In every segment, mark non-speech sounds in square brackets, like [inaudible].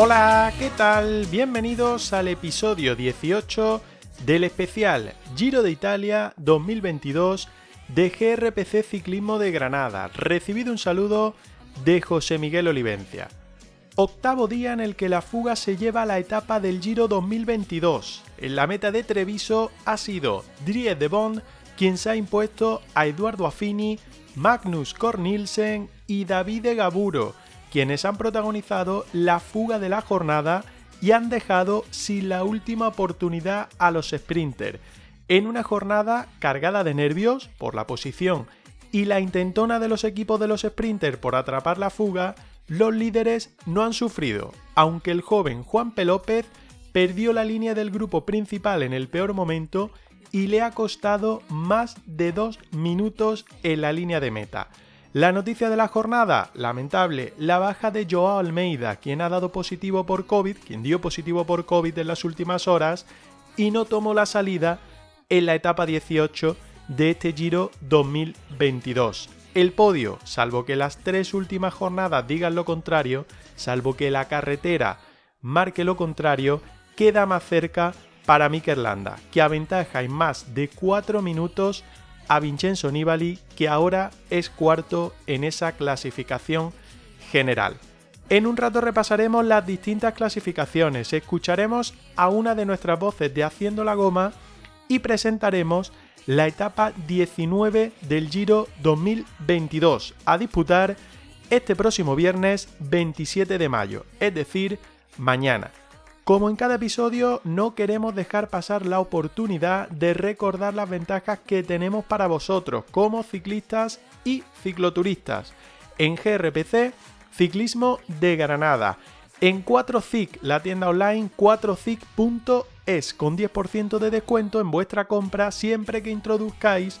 Hola, ¿qué tal? Bienvenidos al episodio 18 del especial Giro de Italia 2022 de GRPC Ciclismo de Granada. Recibido un saludo de José Miguel Olivencia. Octavo día en el que la fuga se lleva a la etapa del Giro 2022. En la meta de Treviso ha sido Dries de Bond quien se ha impuesto a Eduardo Affini, Magnus Cornilsen y Davide Gaburo, quienes han protagonizado la fuga de la jornada y han dejado sin la última oportunidad a los sprinters, en una jornada cargada de nervios por la posición y la intentona de los equipos de los sprinters por atrapar la fuga, los líderes no han sufrido, aunque el joven Juan P. López perdió la línea del grupo principal en el peor momento y le ha costado más de dos minutos en la línea de meta. La noticia de la jornada, lamentable, la baja de Joao Almeida, quien ha dado positivo por COVID, quien dio positivo por COVID en las últimas horas y no tomó la salida en la etapa 18 de este Giro 2022. El podio, salvo que las tres últimas jornadas digan lo contrario, salvo que la carretera marque lo contrario, queda más cerca para Mikel Landa, que aventaja en más de 4 minutos a Vincenzo Nibali, que ahora es cuarto en esa clasificación general. En un rato repasaremos las distintas clasificaciones, escucharemos a una de nuestras voces de Haciendo la Goma y presentaremos la etapa 19 del Giro 2022 a disputar este próximo viernes 27 de mayo, es decir, mañana. Como en cada episodio, no queremos dejar pasar la oportunidad de recordar las ventajas que tenemos para vosotros como ciclistas y cicloturistas. En GRPC, Ciclismo de Granada. En 4CIC, la tienda online 4CIC.es, con 10% de descuento en vuestra compra siempre que introduzcáis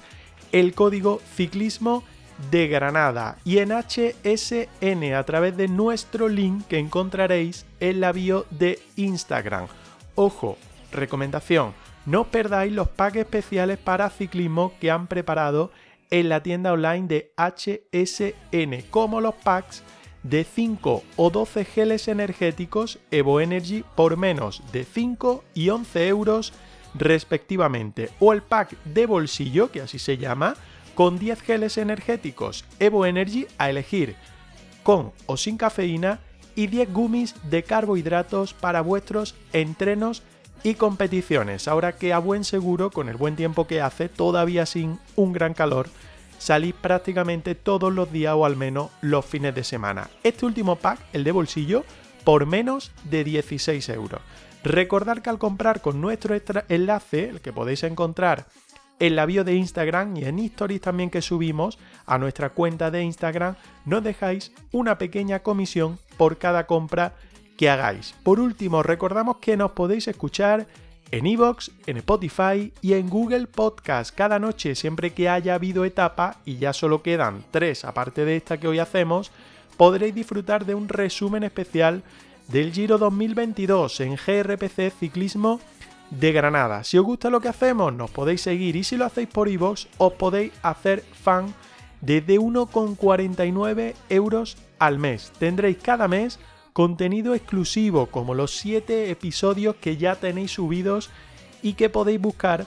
el código Ciclismo Granada y en HSN a través de nuestro link que encontraréis en la bio de Instagram. Ojo, recomendación, no perdáis los packs especiales para ciclismo que han preparado en la tienda online de HSN, como los packs de 5 o 12 geles energéticos Evo Energy por menos de 5 y 11 euros respectivamente, o el pack de bolsillo, que así se llama, con 10 geles energéticos Evo Energy a elegir con o sin cafeína y 10 gummies de carbohidratos para vuestros entrenos y competiciones. Ahora que a buen seguro, con el buen tiempo que hace, todavía sin un gran calor, salís prácticamente todos los días o al menos los fines de semana. Este último pack, el de bolsillo, por menos de 16 euros. Recordad que al comprar con nuestro enlace, el que podéis encontrar en la bio de Instagram y en stories también que subimos a nuestra cuenta de Instagram, nos dejáis una pequeña comisión por cada compra que hagáis. Por último, recordamos que nos podéis escuchar en iVoox, en Spotify y en Google Podcast cada noche siempre que haya habido etapa y ya solo quedan tres aparte de esta que hoy hacemos, podréis disfrutar de un resumen especial del Giro 2022 en GRPC Ciclismo de Granada. Si os gusta lo que hacemos, nos podéis seguir y si lo hacéis por iVoox, os podéis hacer fan desde 1,49 euros al mes. Tendréis cada mes contenido exclusivo como los 7 episodios que ya tenéis subidos y que podéis buscar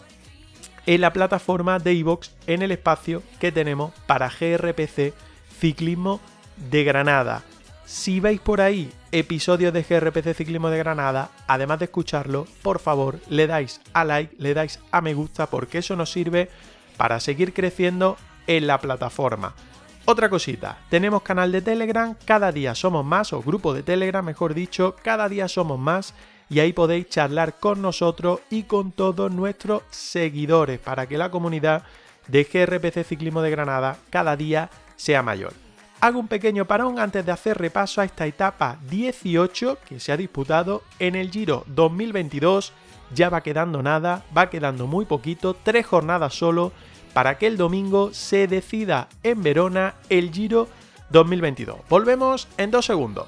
en la plataforma de iVoox en el espacio que tenemos para GRPC Ciclismo de Granada. Si veis por ahí episodios de GRPC Ciclismo de Granada, además de escucharlo, por favor le dais a like, le dais a me gusta, porque eso nos sirve para seguir creciendo en la plataforma. Otra cosita, tenemos canal de Telegram, cada día somos más, o grupo de Telegram mejor dicho, cada día somos más y ahí podéis charlar con nosotros y con todos nuestros seguidores para que la comunidad de GRPC Ciclismo de Granada cada día sea mayor. Hago un pequeño parón antes de hacer repaso a esta etapa 18 que se ha disputado en el Giro 2022. Ya va quedando nada, va quedando muy poquito, tres jornadas solo para que el domingo se decida en Verona el Giro 2022. Volvemos en dos segundos.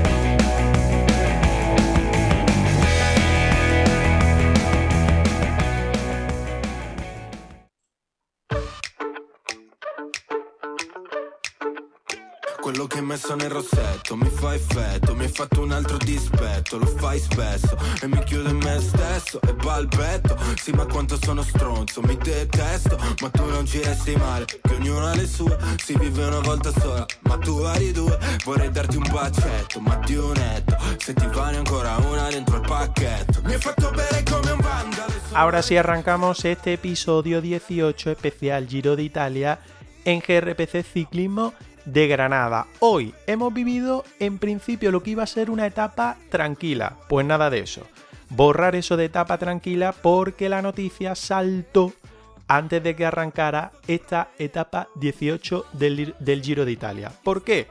Quello che hai messo nel rossetto. Mi fa effetto Mi hai fatto un altro dispetto, lo fai spesso E mi chiudo in me stesso e balbetto. Sì ma quanto sono stronzo, mi detesto. Ma tu non ci resti male, che ognuno ha le sue. Si vive una volta sola, ma tu vari due. Vorrei darti un bacetto, ma di un netto. Se ti vale ancora una dentro il pacchetto. Mi hai fatto bere come un vandalo. Ahora sí arrancamos este episodio 18 especial Giro de Italia en GRPC Ciclismo de Granada. Hoy hemos vivido en principio lo que iba a ser una etapa tranquila. Pues nada de eso. Borrar eso de etapa tranquila porque la noticia saltó antes de que arrancara esta etapa 18 del, del Giro de Italia. ¿Por qué?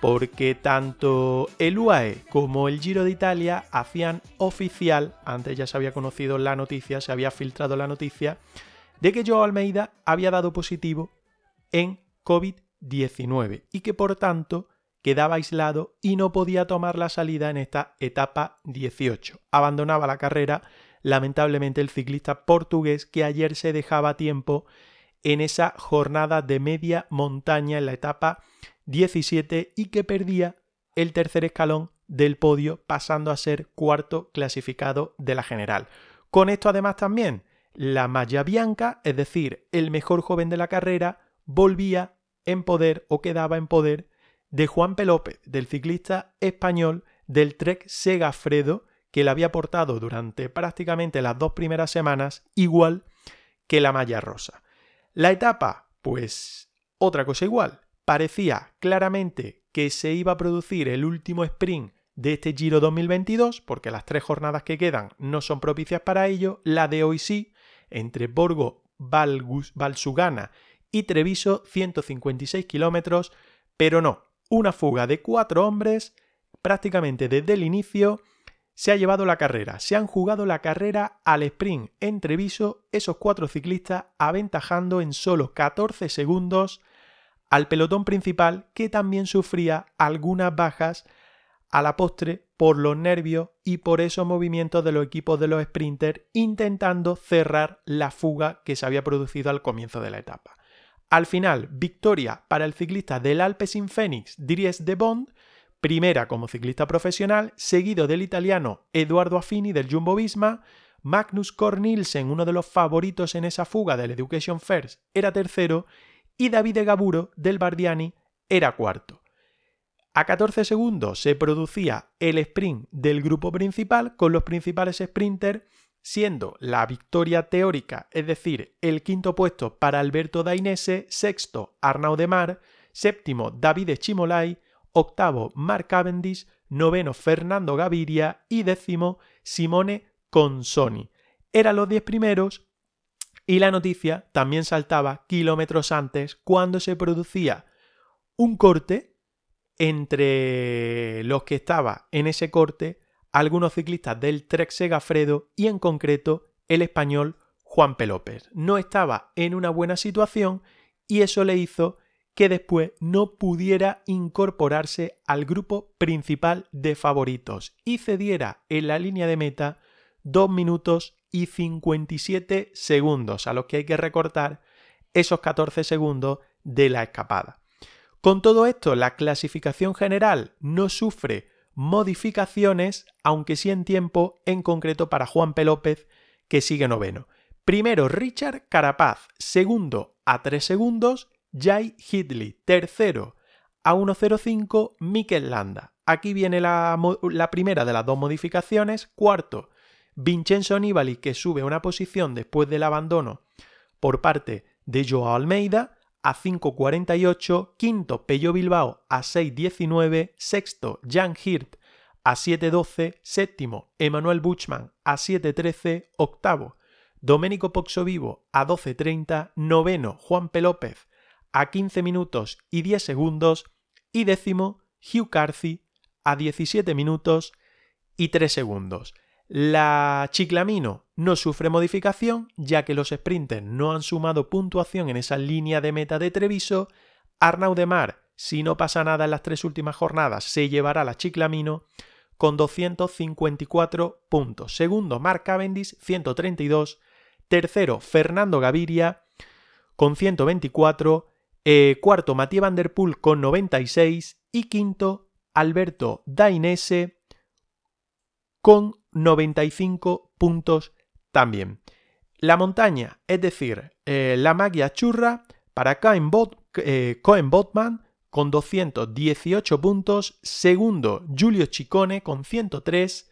Porque tanto el UAE como el Giro de Italia hacían oficial, antes ya se había conocido la noticia, se había filtrado la noticia, de que Joe Almeida había dado positivo en COVID-19 19 y que por tanto quedaba aislado y no podía tomar la salida en esta etapa 18. Abandonaba la carrera lamentablemente el ciclista portugués que ayer se dejaba tiempo en esa jornada de media montaña en la etapa 17 y que perdía el tercer escalón del podio pasando a ser cuarto clasificado de la general. Con esto además también la malla bianca, es decir, el mejor joven de la carrera, volvía en poder o quedaba en poder de Juan Pelópez, del ciclista español del Trek Segafredo, que le había portado durante prácticamente las dos primeras semanas, igual que la malla rosa. La etapa, pues otra cosa igual. Parecía claramente que se iba a producir el último sprint de este Giro 2022, porque las tres jornadas que quedan no son propicias para ello. La de hoy sí, entre Borgo Valsugana y Treviso 156 kilómetros, pero no, una fuga de cuatro hombres prácticamente desde el inicio se ha llevado la carrera, se han jugado la carrera al sprint en Treviso, esos cuatro ciclistas aventajando en solo 14 segundos al pelotón principal que también sufría algunas bajas a la postre por los nervios y por esos movimientos de los equipos de los sprinters intentando cerrar la fuga que se había producido al comienzo de la etapa. Al final, victoria para el ciclista del Alpecin Phoenix Dries de Bond, primera como ciclista profesional, seguido del italiano Eduardo Affini del Jumbo Visma, Magnus Cornilsen, uno de los favoritos en esa fuga del Education First, era tercero, y Davide Gaburo del Bardiani era cuarto. A 14 segundos se producía el sprint del grupo principal con los principales sprinters siendo la victoria teórica, es decir, el quinto puesto para Alberto Dainese, sexto Arnaud de Mar, séptimo David Chimolay, octavo Mark Cavendish, noveno Fernando Gaviria y décimo Simone Consoni. Eran los diez primeros y la noticia también saltaba kilómetros antes cuando se producía un corte entre los que estaba en ese corte algunos ciclistas del Trek Segafredo y en concreto el español Juan Pelópez. No estaba en una buena situación y eso le hizo que después no pudiera incorporarse al grupo principal de favoritos y cediera en la línea de meta 2 minutos y 57 segundos, a los que hay que recortar esos 14 segundos de la escapada. Con todo esto, la clasificación general no sufre modificaciones, aunque sí en tiempo, en concreto para Juan P. López, que sigue noveno. Primero Richard Carapaz, segundo a 3 segundos Jai Hidley, tercero a 1.05 Mikel Landa. Aquí viene la, la, primera de las dos modificaciones. Cuarto, Vincenzo Nibali que sube una posición después del abandono por parte de Joao Almeida a 5.48, quinto Pello Bilbao a 6.19, sexto Jan Hirt a 7.12, séptimo Emanuel Buchmann a 7.13, octavo Domenico Vivo a 12.30, noveno Juan P. López a 15 minutos y 10 segundos y décimo Hugh Carthy a 17 minutos y 3 segundos. La Chiclamino no sufre modificación ya que los sprinters no han sumado puntuación en esa línea de meta de Treviso. Arnaud de Mar, si no pasa nada en las tres últimas jornadas, se llevará la Chiclamino con 254 puntos. Segundo, Mark Cavendish, 132. Tercero, Fernando Gaviria, con 124. Eh, cuarto, Matías Van Der Poel, con 96. Y quinto, Alberto Dainese, con 95 puntos también. La montaña, es decir, eh, la magia churra para Cohen, eh, Botman con 218 puntos, segundo Julio Chicone con 103,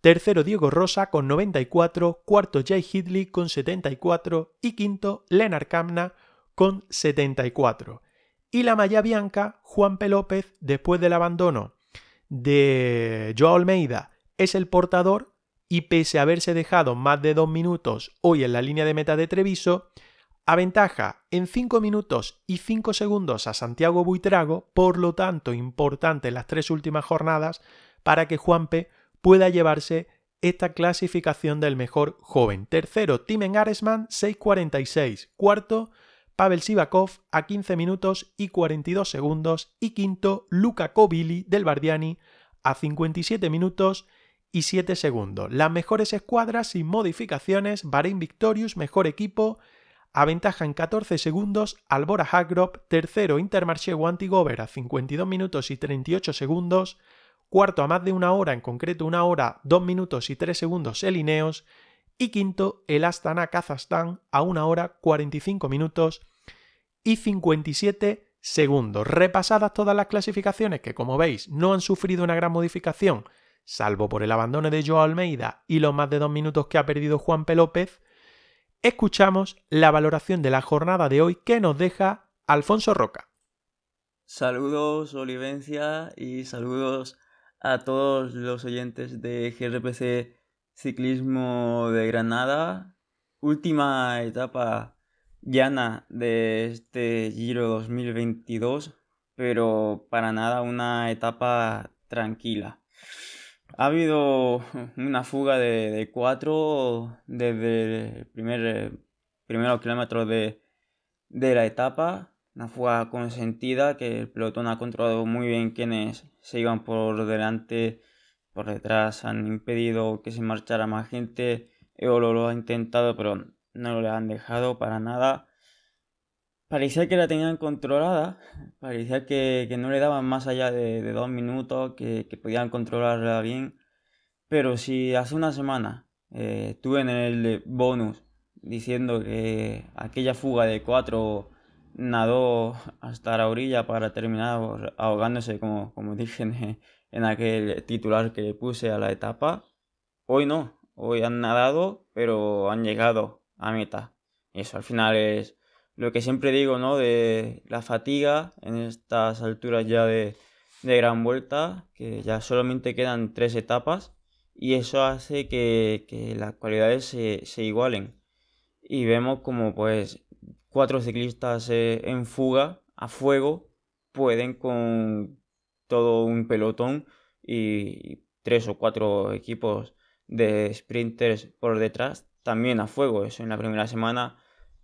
tercero Diego Rosa con 94, cuarto Jay Hidley con 74 y quinto Leonard Kamna con 74. Y la malla bianca, Juan P. López, después del abandono de Joao Almeida es el portador y pese a haberse dejado más de dos minutos hoy en la línea de meta de Treviso, aventaja en 5 minutos y 5 segundos a Santiago Buitrago, por lo tanto importante en las tres últimas jornadas para que Juanpe pueda llevarse esta clasificación del mejor joven. Tercero, Timen Aresman, 6.46. Cuarto, Pavel Sivakov a 15 minutos y 42 segundos. Y quinto, Luca Covili del Bardiani a 57 minutos y 7 segundos. Las mejores escuadras sin modificaciones, Bahrein Victorious, mejor equipo, aventaja en 14 segundos Albora Hagrop, tercero Intermarché Wantigover a 52 minutos y 38 segundos, cuarto a más de una hora, en concreto una hora, 2 minutos y 3 segundos el Ineos, y quinto el Astana Kazajstán a una hora 45 minutos y 57 segundos. Repasadas todas las clasificaciones que como veis no han sufrido una gran modificación, salvo por el abandono de Joao Almeida y los más de dos minutos que ha perdido Juan P. López, escuchamos la valoración de la jornada de hoy que nos deja Alfonso Roca. Saludos Olivencia y saludos a todos los oyentes de GRPC Ciclismo de Granada. Última etapa llana de este Giro 2022, pero para nada una etapa tranquila. Ha habido una fuga de, cuatro desde el primer, eh, primeros kilómetros de, de la etapa. Una fuga consentida que el pelotón ha controlado muy bien quienes se iban por delante, por detrás. Han impedido que se marchara más gente. Eolo lo ha intentado, pero no lo han dejado para nada. Parecía que la tenían controlada, [laughs] parecía que, no le daban más allá de, dos minutos, que, podían controlarla bien. Pero si hace una semana eh, estuve en el bonus diciendo que aquella fuga de cuatro nadó hasta la orilla para terminar ahogándose, como, como [laughs] dije en, aquel titular que puse a la etapa, hoy no, hoy han nadado, pero han llegado a meta. Eso al final es lo que siempre digo, ¿no? De la fatiga en estas alturas ya de, gran vuelta, que ya solamente quedan tres etapas y eso hace que, las cualidades se, igualen. Y vemos como pues cuatro ciclistas eh, en fuga, a fuego, pueden con todo un pelotón y tres o cuatro equipos de sprinters por detrás también a fuego. Eso en la primera semana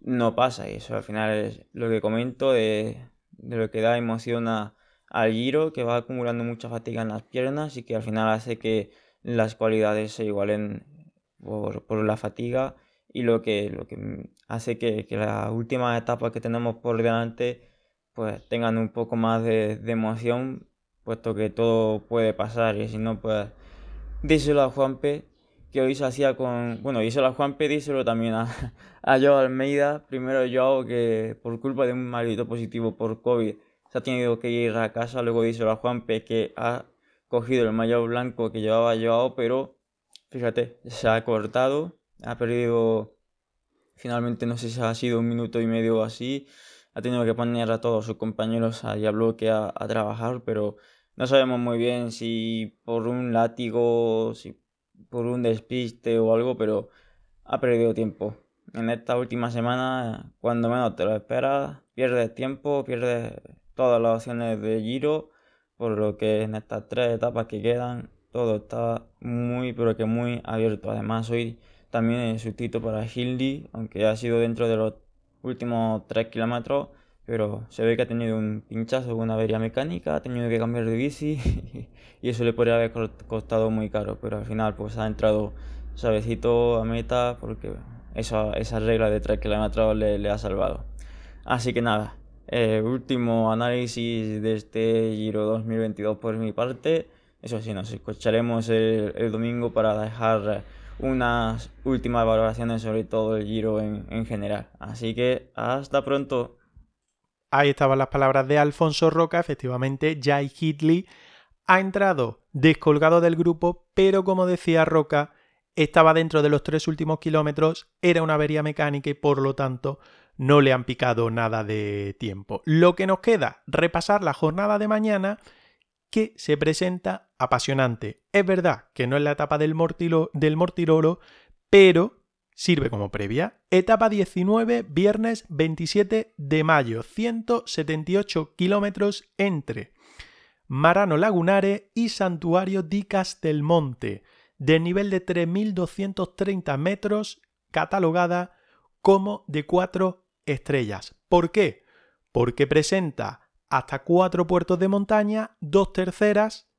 no pasa. Y eso al final es lo que comento de, lo que da emoción al giro, que va acumulando mucha fatiga en las piernas y que al final hace que las cualidades se igualen por, la fatiga y lo que, lo que hace que, la última etapa que tenemos por delante pues tengan un poco más de, de emoción puesto que todo puede pasar y si no pues díselo a Juanpe que hoy se hacía con, bueno, hizo la Juan díselo también a, [laughs] a Joao Almeida. Primero Joao que por culpa de un maldito positivo por COVID se ha tenido que ir a casa, luego díselo a Juanpe que ha cogido el maillot blanco que llevaba Joao, pero fíjate, se ha cortado, ha perdido, finalmente no sé si ha sido un minuto y medio o así, ha tenido que poner a todos sus compañeros a bloque a, a trabajar, pero no sabemos muy bien si por un látigo, si por un despiste o algo, pero ha perdido tiempo. En esta última semana, cuando menos te lo esperas, pierdes tiempo, pierdes todas las opciones de giro, por lo que en estas tres etapas que quedan, todo está muy, pero que muy abierto. Además, hoy también es sustituto para Hildy, aunque ha sido dentro de los últimos 3 kilómetros, pero se ve que ha tenido un pinchazo, una avería mecánica, ha tenido que cambiar de bici [laughs] y eso le podría haber costado muy caro, pero al final pues ha entrado suavecito a meta porque esa, esa regla de 3 kilómetros le, le ha salvado. Así que nada, eh, último análisis de este Giro 2022 por mi parte. Eso sí, nos escucharemos el, domingo para dejar unas últimas valoraciones sobre todo el Giro en, en general. Así que hasta pronto. Ahí estaban las palabras de Alfonso Roca. Efectivamente, Jai Hitley ha entrado descolgado del grupo, pero como decía Roca, estaba dentro de los tres últimos kilómetros, era una avería mecánica y por lo tanto no le han picado nada de tiempo. Lo que nos queda, repasar la jornada de mañana que se presenta apasionante. Es verdad que no es la etapa del, del Mortirolo, pero sirve como previa. Etapa 19, viernes 27 de mayo, 178 kilómetros entre Marano Lagunare y Santuario di Castelmonte, de nivel de 3.230 metros, catalogada como de 4 estrellas. ¿Por qué? Porque presenta hasta cuatro puertos de montaña, dos terceras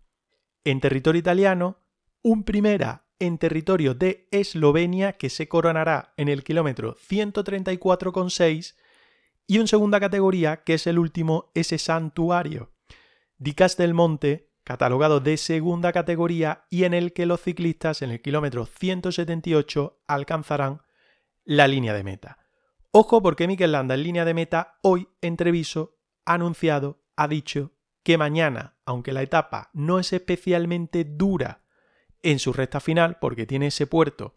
en territorio italiano, un primera en territorio de Eslovenia que se coronará en el kilómetro 134,6 y un segunda categoría que es el último, ese santuario. Dicas del Monte, catalogado de segunda categoría y en el que los ciclistas en el kilómetro 178 alcanzarán la línea de meta. Ojo porque Mikel Landa en línea de meta hoy en Treviso ha anunciado, ha dicho que mañana, aunque la etapa no es especialmente dura en su recta final porque tiene ese puerto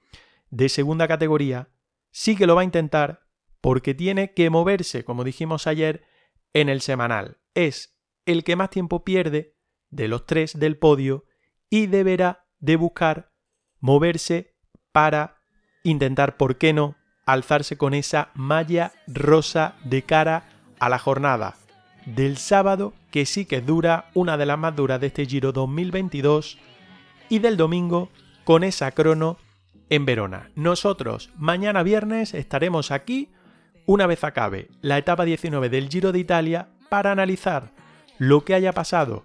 de segunda categoría, sí que lo va a intentar porque tiene que moverse, como dijimos ayer, en el semanal. Es el que más tiempo pierde de los tres del podio y deberá de buscar moverse para intentar, ¿por qué no?, alzarse con esa malla rosa de cara a la jornada del sábado, que sí que dura, una de las más duras de este Giro 2022, y del domingo con esa crono en Verona. Nosotros mañana viernes estaremos aquí, una vez acabe la etapa 19 del Giro de Italia, para analizar lo que haya pasado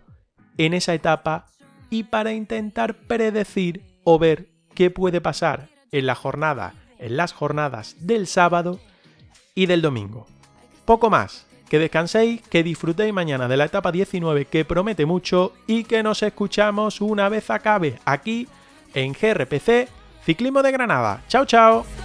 en esa etapa y para intentar predecir o ver qué puede pasar en la jornada en las jornadas del sábado y del domingo. Poco más, que descanséis, que disfrutéis mañana de la etapa 19 que promete mucho y que nos escuchamos una vez acabe aquí en GRPC Ciclismo de Granada. Chao, chao.